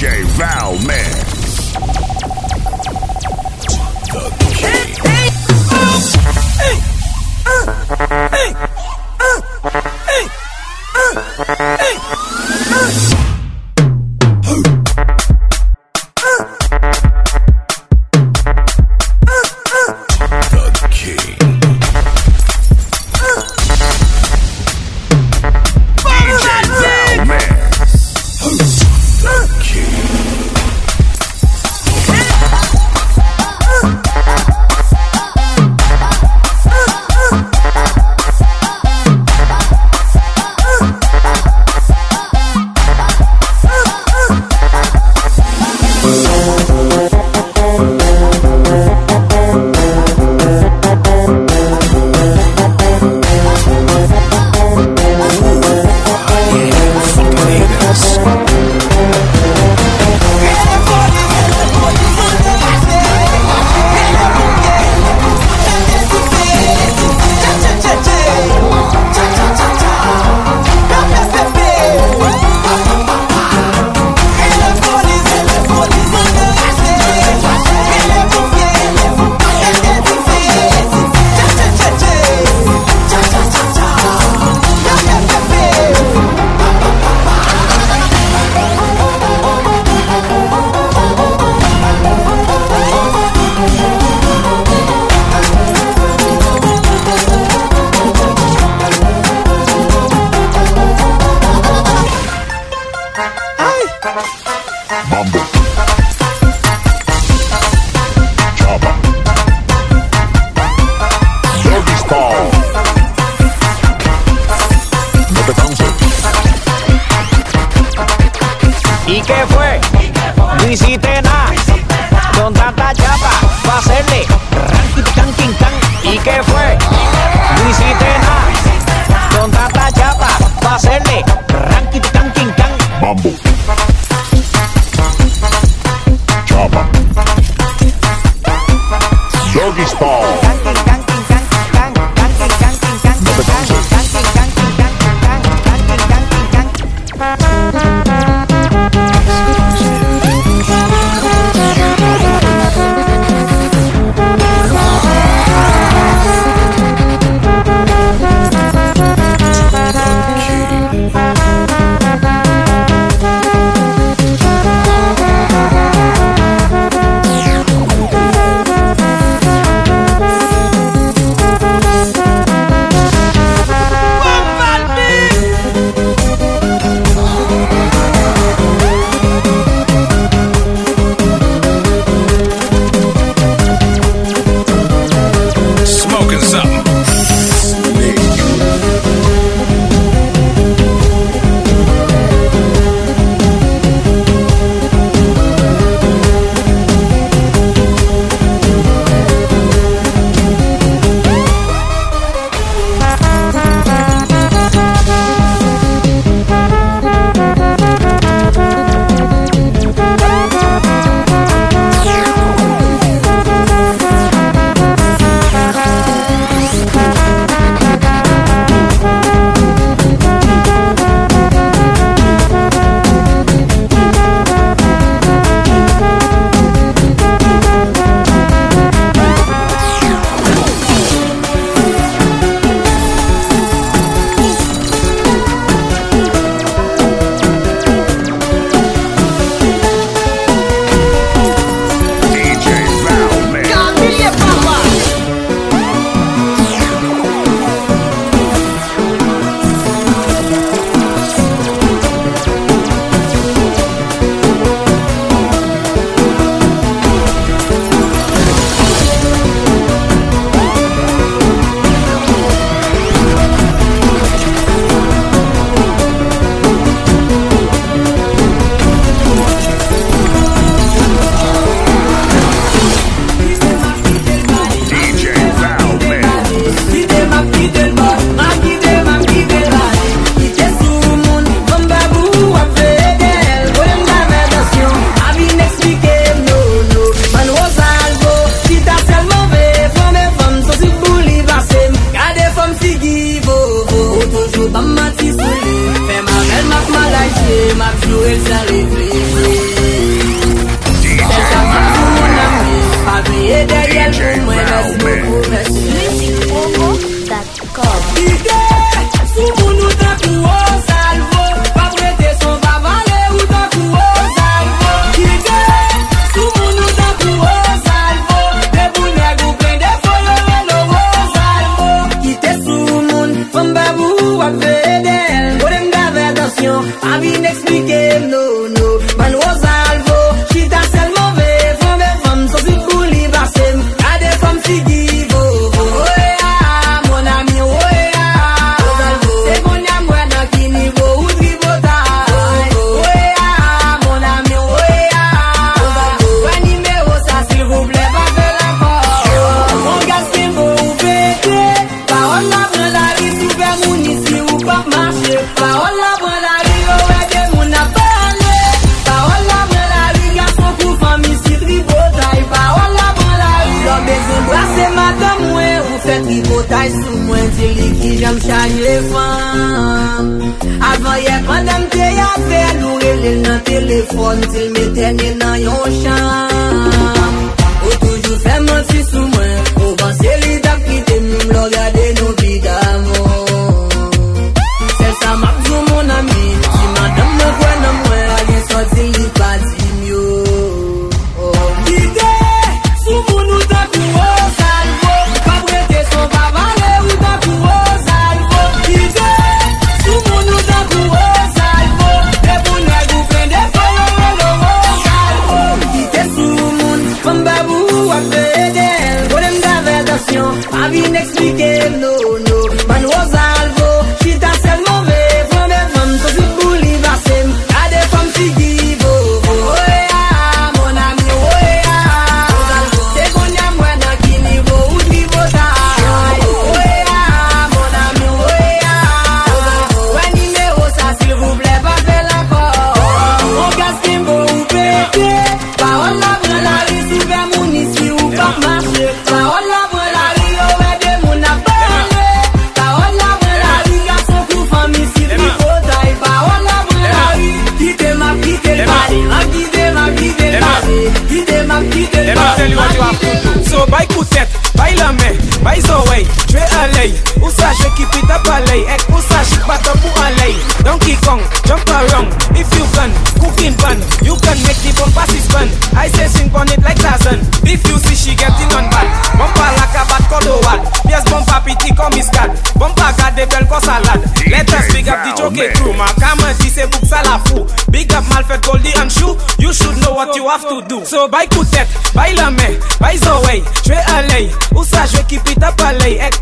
J Val Man. Hey, uh, hey, uh, Bumble. momo.com. be next weekend. Eh? do. So bai kutek, bai lame, bai zowe Jwe alei, usa jwe ki pita palei Ek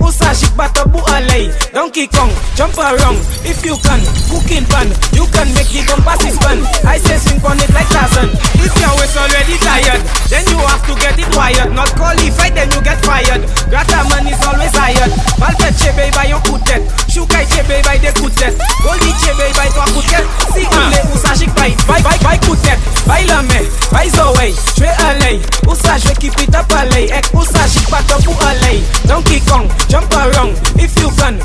Donkey Kong, jump around if you can. Cooking pan, you can make the bumper span. I say swing on it like Tarzan. If your waist already tired, then you have to get it wired. Not qualified, then you get fired. Grata man is always hired. Balpet chebe by your kutet. Shukai chebe by the kutet. Goldie chebe by the kutet. Si ule usashik by, by, by, by kutet. By lame, by zoe, tre alay. Usashwe keep it up alay. Ek usashik patapu alay. Donkey Kong, jump around if you can.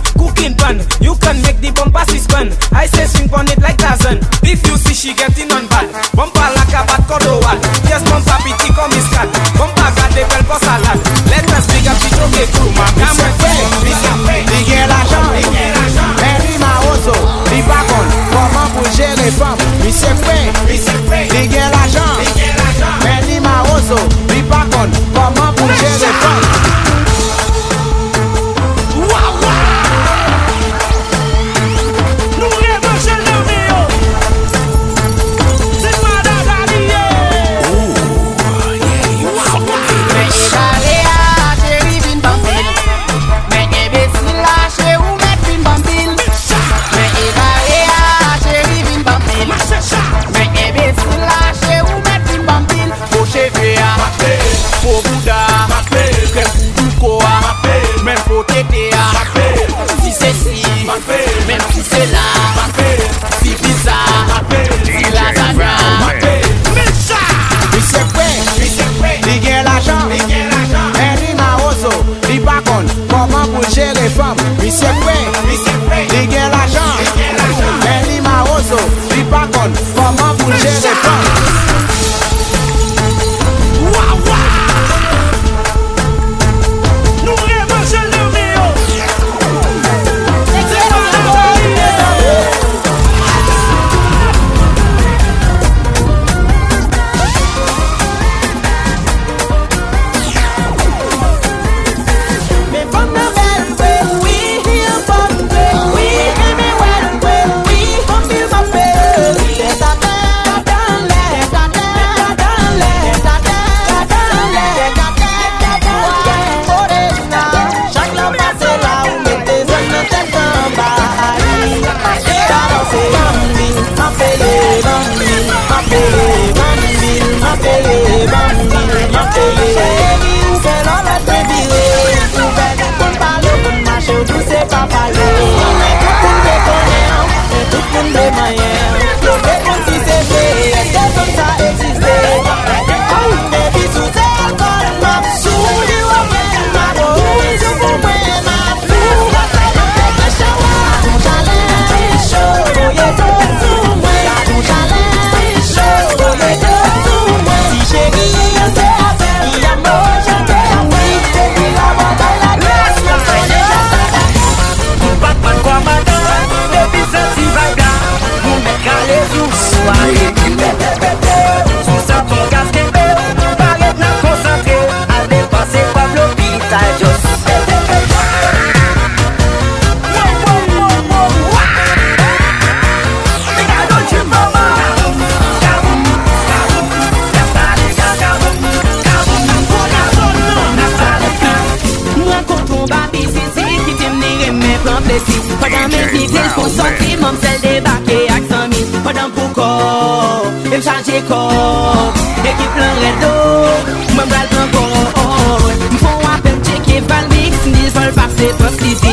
You can make the bumper suspend. I say swing on it like Tarzan. If you see she getting on bad, bumper like a bad cordovan. Yes, bumper pity come is cat. Bumper got the bell for salad. Let us pick up the joke crew. Jacob Ekip lan redo Mwen bral tan kor Mfon apel cheke val mix Nil sol pase pas liti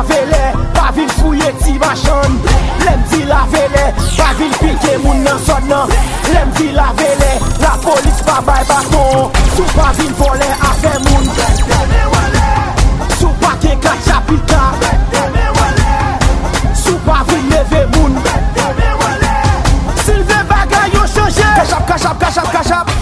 lavele, pa vil fouye ti machan Lem di lavele, pa vil pike moun nan son nan. Lem di lavele, la polis pa bay baton. Sou pa vil vole afe moun. Sou pa ke kachapita Sou pa vil leve moun. Silve bagay yo chanje. Kachap, kachap, kachap, kachap.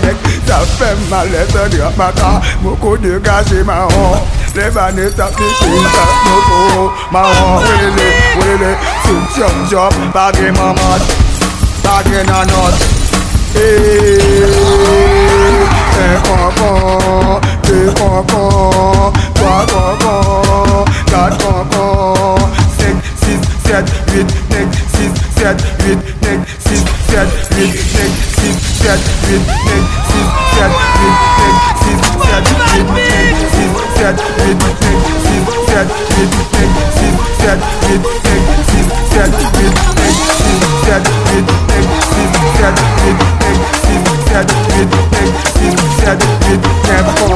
gedek Zafem ma lete di ap mata Moko di kasi ma ho Sleva ni tap di sinka Moko ma ho Wele wele Sum chom chom Bagi mamat Bagi nanot Eee Te koko Te koko Kwa koko Kat koko Sek sis set Wit nek sis set Wit nek zag, zig zag, zig zag, zig zag, zig zag, zig zag, zig zag, zig zag, zig zag, zig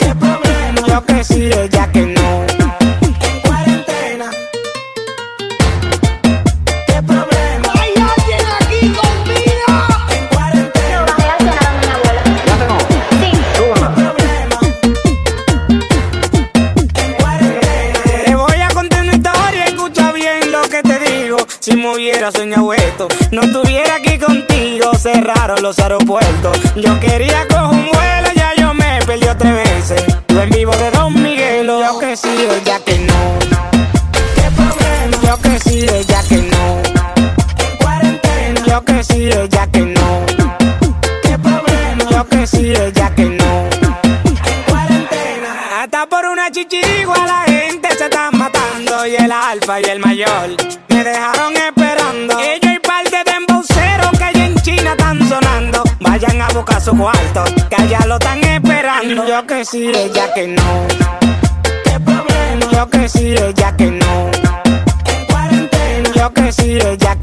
¿Qué problema? Yo prefiero ya que no. En cuarentena. ¿Qué problema? Hay alguien aquí con. En cuarentena. No, mi abuela. Ya tengo. Sí. Súbala. Problema. En cuarentena. Te voy a contar una historia. Escucha bien lo que te digo. Si me hubiera soñado esto, no estuviera aquí contigo. Cerraron los aeropuertos. Yo quería Yo que sí, ella que no. ¿Qué problema? Yo que sí, ella que no. En cuarentena. Yo que sí, ella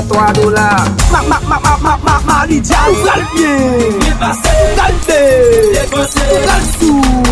3 dollars. Ma, ma, ma, ma, ma, ma, ma, Lydia, ou pral bien. Dépassé, calme, dépensé.